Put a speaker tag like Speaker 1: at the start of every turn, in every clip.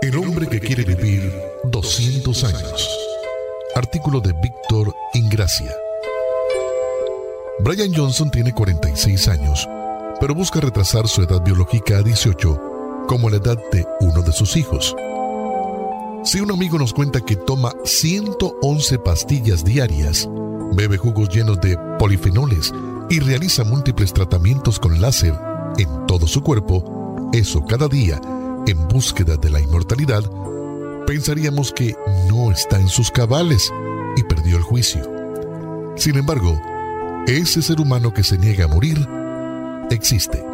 Speaker 1: El hombre que quiere vivir 200 años. Artículo de Víctor Ingracia. Brian Johnson tiene 46 años, pero busca retrasar su edad biológica a 18, como la edad de uno de sus hijos. Si un amigo nos cuenta que toma 111 pastillas diarias, bebe jugos llenos de polifenoles y realiza múltiples tratamientos con láser en todo su cuerpo, eso cada día en búsqueda de la inmortalidad, pensaríamos que no está en sus cabales y perdió el juicio. Sin embargo, ese ser humano que se niega a morir existe.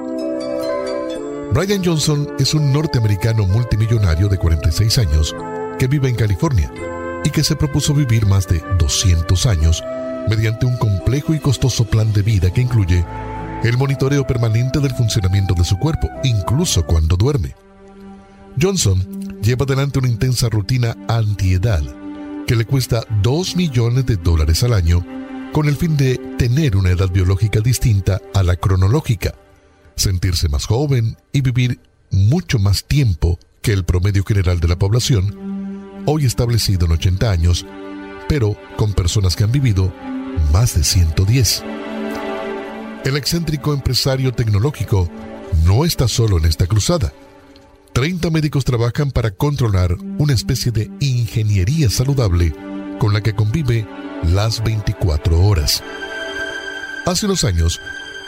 Speaker 1: Brian Johnson es un norteamericano multimillonario de 46 años que vive en California y que se propuso vivir más de 200 años mediante un complejo y costoso plan de vida que incluye el monitoreo permanente del funcionamiento de su cuerpo, incluso cuando duerme. Johnson lleva adelante una intensa rutina antiedad que le cuesta 2 millones de dólares al año con el fin de tener una edad biológica distinta a la cronológica, sentirse más joven y vivir mucho más tiempo que el promedio general de la población, hoy establecido en 80 años, pero con personas que han vivido más de 110. El excéntrico empresario tecnológico no está solo en esta cruzada. 30 médicos trabajan para controlar una especie de ingeniería saludable con la que convive las 24 horas. Hace unos años,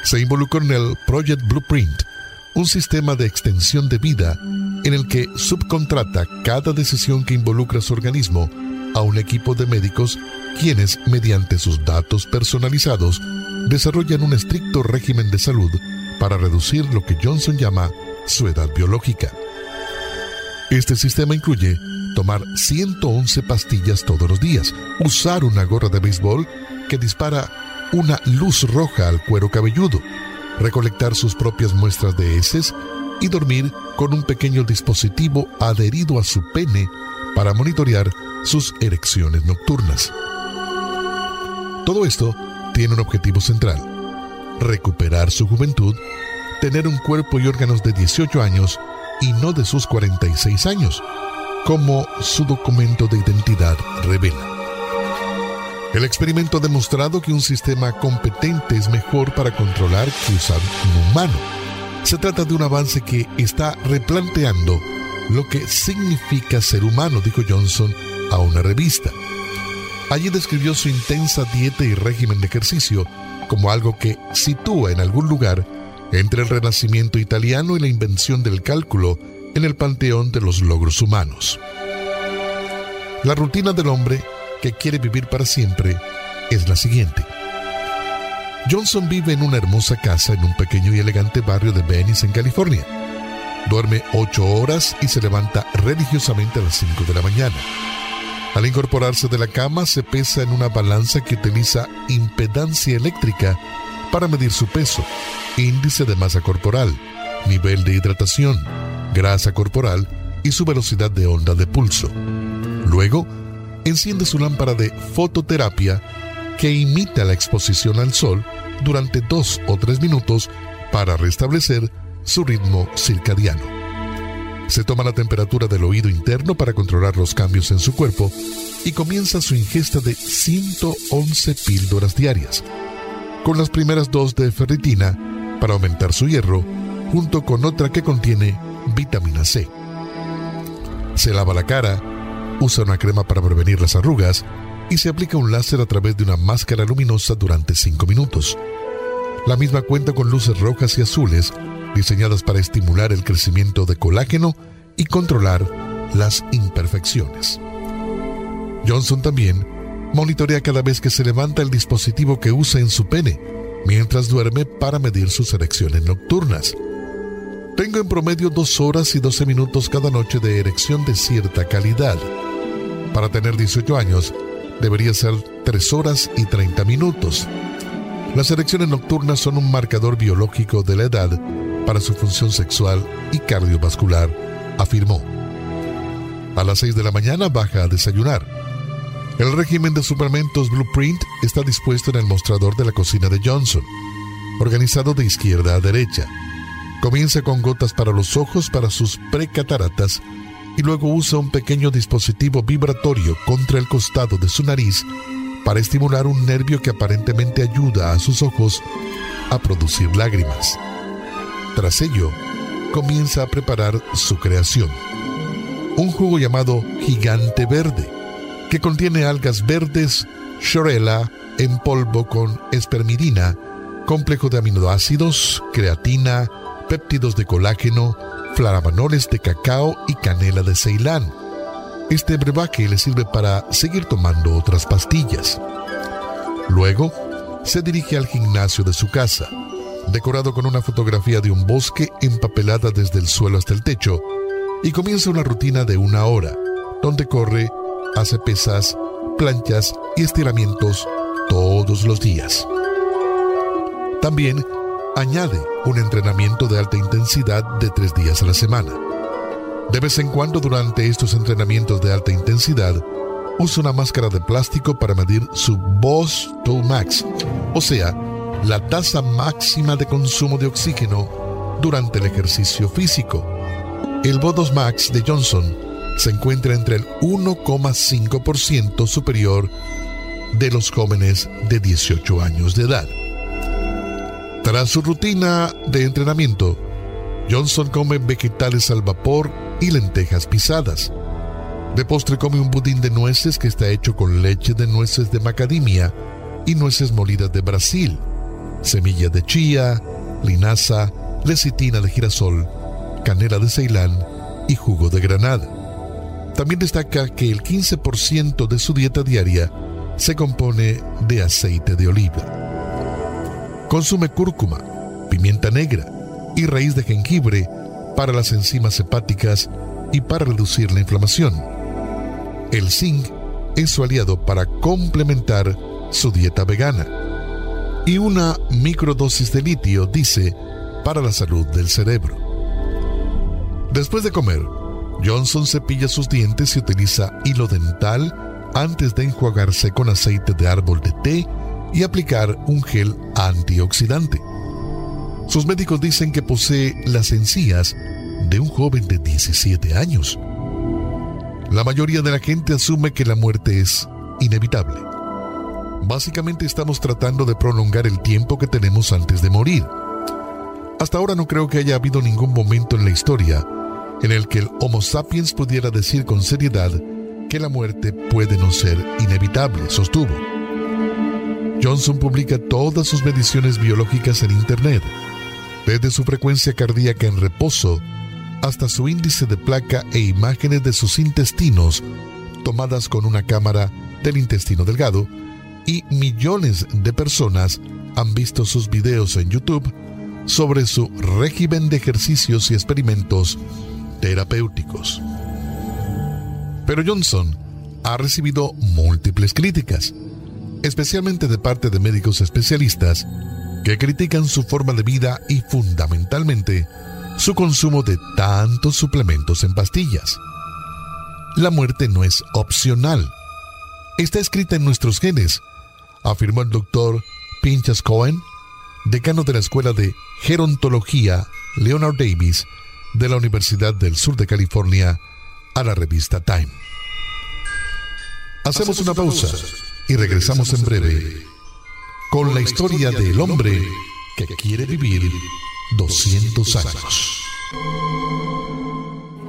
Speaker 1: se involucró en el Project Blueprint, un sistema de extensión de vida en el que subcontrata cada decisión que involucra su organismo a un equipo de médicos quienes, mediante sus datos personalizados, desarrollan un estricto régimen de salud para reducir lo que Johnson llama su edad biológica. Este sistema incluye tomar 111 pastillas todos los días, usar una gorra de béisbol que dispara una luz roja al cuero cabelludo, recolectar sus propias muestras de heces y dormir con un pequeño dispositivo adherido a su pene para monitorear sus erecciones nocturnas. Todo esto tiene un objetivo central, recuperar su juventud, tener un cuerpo y órganos de 18 años y no de sus 46 años, como su documento de identidad revela. El experimento ha demostrado que un sistema competente es mejor para controlar que usar un humano. Se trata de un avance que está replanteando lo que significa ser humano, dijo Johnson a una revista. Allí describió su intensa dieta y régimen de ejercicio como algo que sitúa en algún lugar entre el renacimiento italiano y la invención del cálculo en el panteón de los logros humanos. La rutina del hombre que quiere vivir para siempre es la siguiente. Johnson vive en una hermosa casa en un pequeño y elegante barrio de Venice, en California. Duerme ocho horas y se levanta religiosamente a las 5 de la mañana. Al incorporarse de la cama se pesa en una balanza que utiliza impedancia eléctrica para medir su peso, índice de masa corporal, nivel de hidratación, grasa corporal y su velocidad de onda de pulso. Luego, enciende su lámpara de fototerapia que imita la exposición al sol durante dos o tres minutos para restablecer su ritmo circadiano. Se toma la temperatura del oído interno para controlar los cambios en su cuerpo y comienza su ingesta de 111 píldoras diarias, con las primeras dos de ferritina para aumentar su hierro, junto con otra que contiene vitamina C. Se lava la cara, usa una crema para prevenir las arrugas y se aplica un láser a través de una máscara luminosa durante 5 minutos. La misma cuenta con luces rojas y azules diseñadas para estimular el crecimiento de colágeno y controlar las imperfecciones. Johnson también monitorea cada vez que se levanta el dispositivo que usa en su pene, mientras duerme para medir sus erecciones nocturnas. Tengo en promedio dos horas y 12 minutos cada noche de erección de cierta calidad. Para tener 18 años, debería ser 3 horas y 30 minutos. Las erecciones nocturnas son un marcador biológico de la edad para su función sexual y cardiovascular, afirmó. A las 6 de la mañana baja a desayunar el régimen de suplementos Blueprint está dispuesto en el mostrador de la cocina de Johnson, organizado de izquierda a derecha. Comienza con gotas para los ojos para sus precataratas y luego usa un pequeño dispositivo vibratorio contra el costado de su nariz para estimular un nervio que aparentemente ayuda a sus ojos a producir lágrimas. Tras ello, comienza a preparar su creación. Un jugo llamado Gigante Verde, que contiene algas verdes, shorella en polvo con espermidina, complejo de aminoácidos, creatina, péptidos de colágeno, flavanoles de cacao y canela de Ceilán. Este brebaje le sirve para seguir tomando otras pastillas. Luego, se dirige al gimnasio de su casa, decorado con una fotografía de un bosque empapelada desde el suelo hasta el techo, y comienza una rutina de una hora, donde corre, hace pesas, planchas y estiramientos todos los días. También añade un entrenamiento de alta intensidad de tres días a la semana. De vez en cuando durante estos entrenamientos de alta intensidad, usa una máscara de plástico para medir su Boss to Max, o sea, la tasa máxima de consumo de oxígeno durante el ejercicio físico. El Bodos Max de Johnson se encuentra entre el 1,5% superior de los jóvenes de 18 años de edad. Tras su rutina de entrenamiento, Johnson come vegetales al vapor y lentejas pisadas. De postre come un budín de nueces que está hecho con leche de nueces de macadamia y nueces molidas de Brasil, semillas de chía, linaza, lecitina de girasol, canela de Ceilán y jugo de granada. También destaca que el 15% de su dieta diaria se compone de aceite de oliva. Consume cúrcuma, pimienta negra y raíz de jengibre para las enzimas hepáticas y para reducir la inflamación. El zinc es su aliado para complementar su dieta vegana. Y una microdosis de litio, dice, para la salud del cerebro. Después de comer, Johnson cepilla sus dientes y utiliza hilo dental antes de enjuagarse con aceite de árbol de té y aplicar un gel antioxidante. Sus médicos dicen que posee las encías de un joven de 17 años. La mayoría de la gente asume que la muerte es inevitable. Básicamente estamos tratando de prolongar el tiempo que tenemos antes de morir. Hasta ahora no creo que haya habido ningún momento en la historia en el que el Homo sapiens pudiera decir con seriedad que la muerte puede no ser inevitable, sostuvo. Johnson publica todas sus mediciones biológicas en Internet, desde su frecuencia cardíaca en reposo hasta su índice de placa e imágenes de sus intestinos tomadas con una cámara del intestino delgado y millones de personas han visto sus videos en YouTube sobre su régimen de ejercicios y experimentos terapéuticos. Pero Johnson ha recibido múltiples críticas, especialmente de parte de médicos especialistas que critican su forma de vida y fundamentalmente su consumo de tantos suplementos en pastillas. La muerte no es opcional. Está escrita en nuestros genes, afirmó el doctor Pinchas Cohen, decano de la Escuela de Gerontología Leonard Davis de la Universidad del Sur de California a la revista Time. Hacemos una pausa y regresamos en breve con la historia del hombre que quiere vivir 200 años.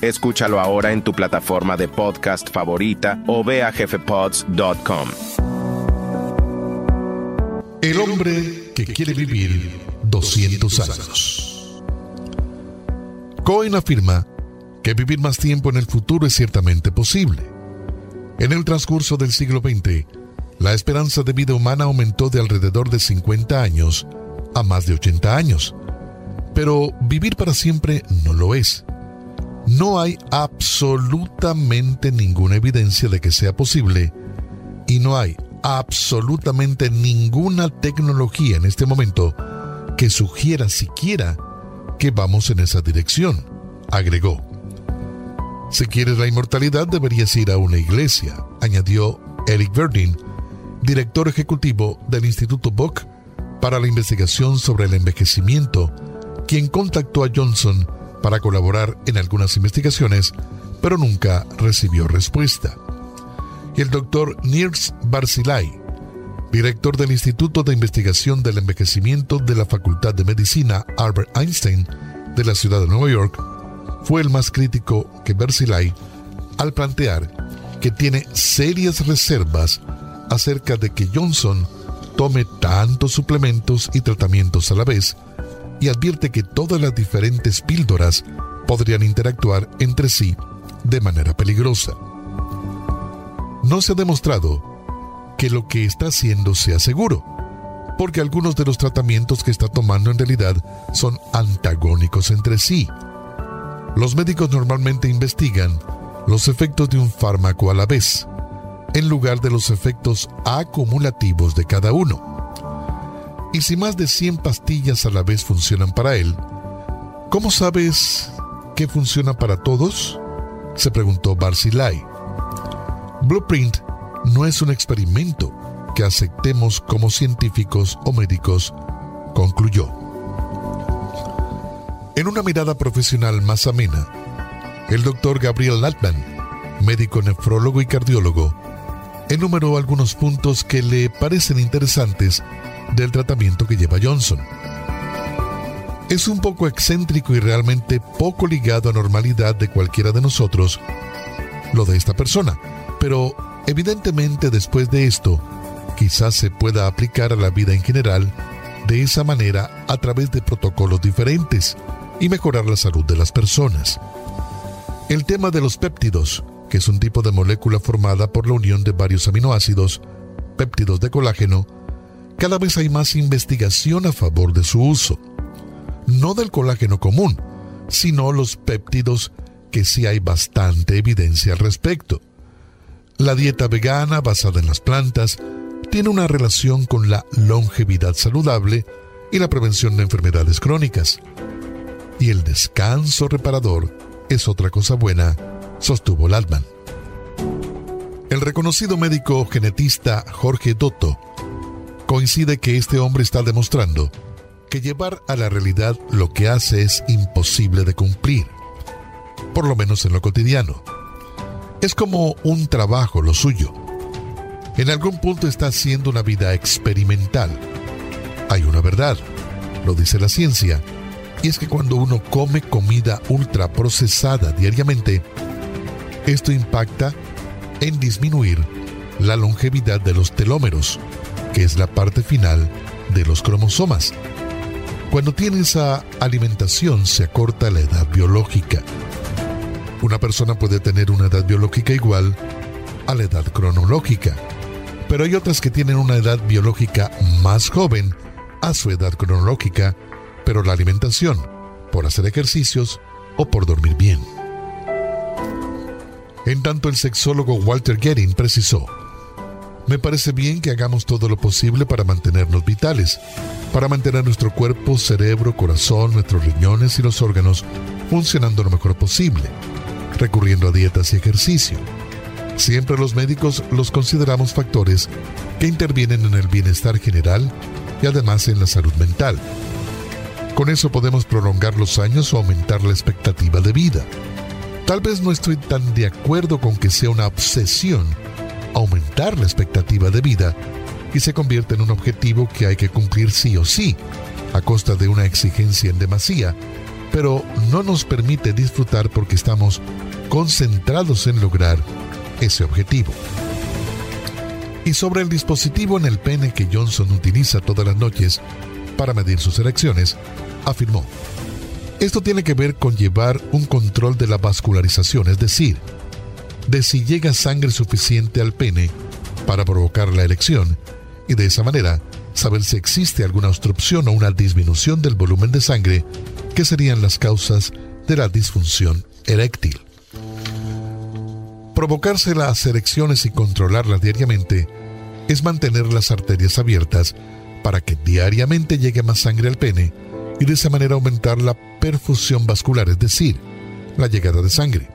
Speaker 2: Escúchalo ahora en tu plataforma de podcast favorita o ve a jefepods.com.
Speaker 1: El hombre que quiere vivir 200 años. Cohen afirma que vivir más tiempo en el futuro es ciertamente posible. En el transcurso del siglo XX, la esperanza de vida humana aumentó de alrededor de 50 años a más de 80 años. Pero vivir para siempre no lo es. No hay absolutamente ninguna evidencia de que sea posible y no hay absolutamente ninguna tecnología en este momento que sugiera siquiera que vamos en esa dirección, agregó. Si quieres la inmortalidad deberías ir a una iglesia, añadió Eric Verdin, director ejecutivo del Instituto Bock para la investigación sobre el envejecimiento, quien contactó a Johnson para colaborar en algunas investigaciones, pero nunca recibió respuesta. Y el doctor Nils Barzilai, director del Instituto de Investigación del Envejecimiento de la Facultad de Medicina Albert Einstein de la ciudad de Nueva York, fue el más crítico que Barzilai al plantear que tiene serias reservas acerca de que Johnson tome tantos suplementos y tratamientos a la vez y advierte que todas las diferentes píldoras podrían interactuar entre sí de manera peligrosa. No se ha demostrado que lo que está haciendo sea seguro, porque algunos de los tratamientos que está tomando en realidad son antagónicos entre sí. Los médicos normalmente investigan los efectos de un fármaco a la vez, en lugar de los efectos acumulativos de cada uno. Y si más de 100 pastillas a la vez funcionan para él, ¿cómo sabes que funciona para todos? se preguntó Barzilai. Blueprint no es un experimento que aceptemos como científicos o médicos, concluyó. En una mirada profesional más amena, el doctor Gabriel Latman, médico nefrólogo y cardiólogo, enumeró algunos puntos que le parecen interesantes del tratamiento que lleva Johnson. Es un poco excéntrico y realmente poco ligado a normalidad de cualquiera de nosotros lo de esta persona, pero evidentemente después de esto, quizás se pueda aplicar a la vida en general de esa manera a través de protocolos diferentes y mejorar la salud de las personas. El tema de los péptidos, que es un tipo de molécula formada por la unión de varios aminoácidos, péptidos de colágeno, cada vez hay más investigación a favor de su uso. No del colágeno común, sino los péptidos que sí hay bastante evidencia al respecto. La dieta vegana basada en las plantas tiene una relación con la longevidad saludable y la prevención de enfermedades crónicas. Y el descanso reparador es otra cosa buena, sostuvo Latman. El reconocido médico genetista Jorge Dotto coincide que este hombre está demostrando que llevar a la realidad lo que hace es imposible de cumplir, por lo menos en lo cotidiano. Es como un trabajo lo suyo. En algún punto está haciendo una vida experimental. Hay una verdad, lo dice la ciencia, y es que cuando uno come comida ultraprocesada diariamente, esto impacta en disminuir la longevidad de los telómeros, que es la parte final de los cromosomas. Cuando tiene esa alimentación se acorta la edad biológica. Una persona puede tener una edad biológica igual a la edad cronológica, pero hay otras que tienen una edad biológica más joven a su edad cronológica, pero la alimentación, por hacer ejercicios o por dormir bien. En tanto, el sexólogo Walter Getting precisó, me parece bien que hagamos todo lo posible para mantenernos vitales, para mantener nuestro cuerpo, cerebro, corazón, nuestros riñones y los órganos funcionando lo mejor posible, recurriendo a dietas y ejercicio. Siempre los médicos los consideramos factores que intervienen en el bienestar general y además en la salud mental. Con eso podemos prolongar los años o aumentar la expectativa de vida. Tal vez no estoy tan de acuerdo con que sea una obsesión aumentar la expectativa de vida y se convierte en un objetivo que hay que cumplir sí o sí, a costa de una exigencia en demasía, pero no nos permite disfrutar porque estamos concentrados en lograr ese objetivo. Y sobre el dispositivo en el pene que Johnson utiliza todas las noches para medir sus erecciones, afirmó, esto tiene que ver con llevar un control de la vascularización, es decir, de si llega sangre suficiente al pene para provocar la erección y de esa manera saber si existe alguna obstrucción o una disminución del volumen de sangre que serían las causas de la disfunción eréctil. Provocarse las erecciones y controlarlas diariamente es mantener las arterias abiertas para que diariamente llegue más sangre al pene y de esa manera aumentar la perfusión vascular, es decir, la llegada de sangre,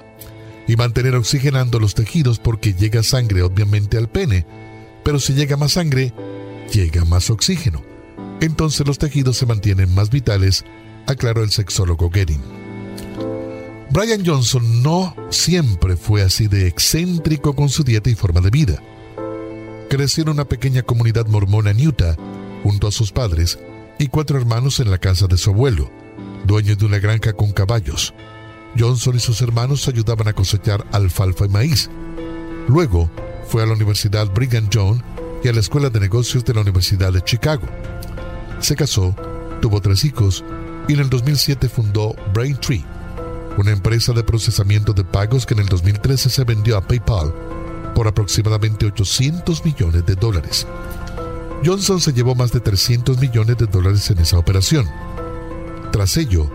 Speaker 1: y mantener oxigenando los tejidos porque llega sangre obviamente al pene, pero si llega más sangre, llega más oxígeno. Entonces los tejidos se mantienen más vitales, aclaró el sexólogo Getting. Brian Johnson no siempre fue así de excéntrico con su dieta y forma de vida. Creció en una pequeña comunidad mormona en Utah, junto a sus padres y cuatro hermanos en la casa de su abuelo, dueño de una granja con caballos. Johnson y sus hermanos ayudaban a cosechar alfalfa y maíz. Luego fue a la Universidad Brigham Young y a la Escuela de Negocios de la Universidad de Chicago. Se casó, tuvo tres hijos y en el 2007 fundó Braintree, una empresa de procesamiento de pagos que en el 2013 se vendió a PayPal por aproximadamente 800 millones de dólares. Johnson se llevó más de 300 millones de dólares en esa operación. Tras ello,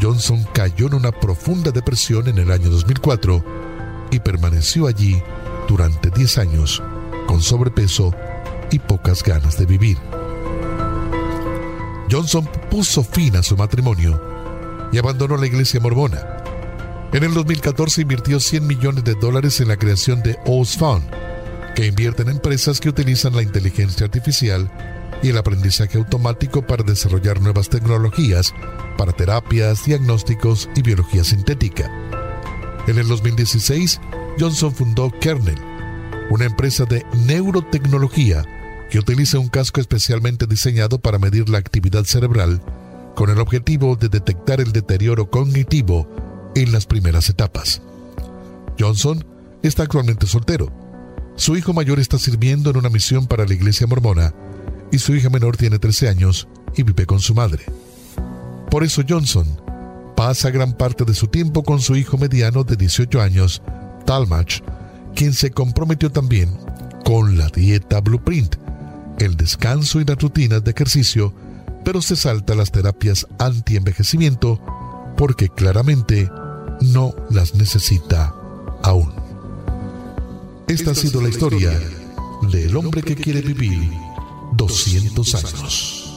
Speaker 1: Johnson cayó en una profunda depresión en el año 2004 y permaneció allí durante 10 años con sobrepeso y pocas ganas de vivir. Johnson puso fin a su matrimonio y abandonó la iglesia mormona. En el 2014 invirtió 100 millones de dólares en la creación de Oz Fund, que invierte en empresas que utilizan la inteligencia artificial y el aprendizaje automático para desarrollar nuevas tecnologías para terapias, diagnósticos y biología sintética. En el 2016, Johnson fundó Kernel, una empresa de neurotecnología que utiliza un casco especialmente diseñado para medir la actividad cerebral con el objetivo de detectar el deterioro cognitivo en las primeras etapas. Johnson está actualmente soltero. Su hijo mayor está sirviendo en una misión para la iglesia mormona y su hija menor tiene 13 años y vive con su madre. Por eso Johnson pasa gran parte de su tiempo con su hijo mediano de 18 años, Talmach, quien se comprometió también con la dieta Blueprint, el descanso y las rutinas de ejercicio, pero se salta las terapias anti-envejecimiento porque claramente no las necesita aún. Esta ha sido la historia del hombre que quiere vivir 200 años.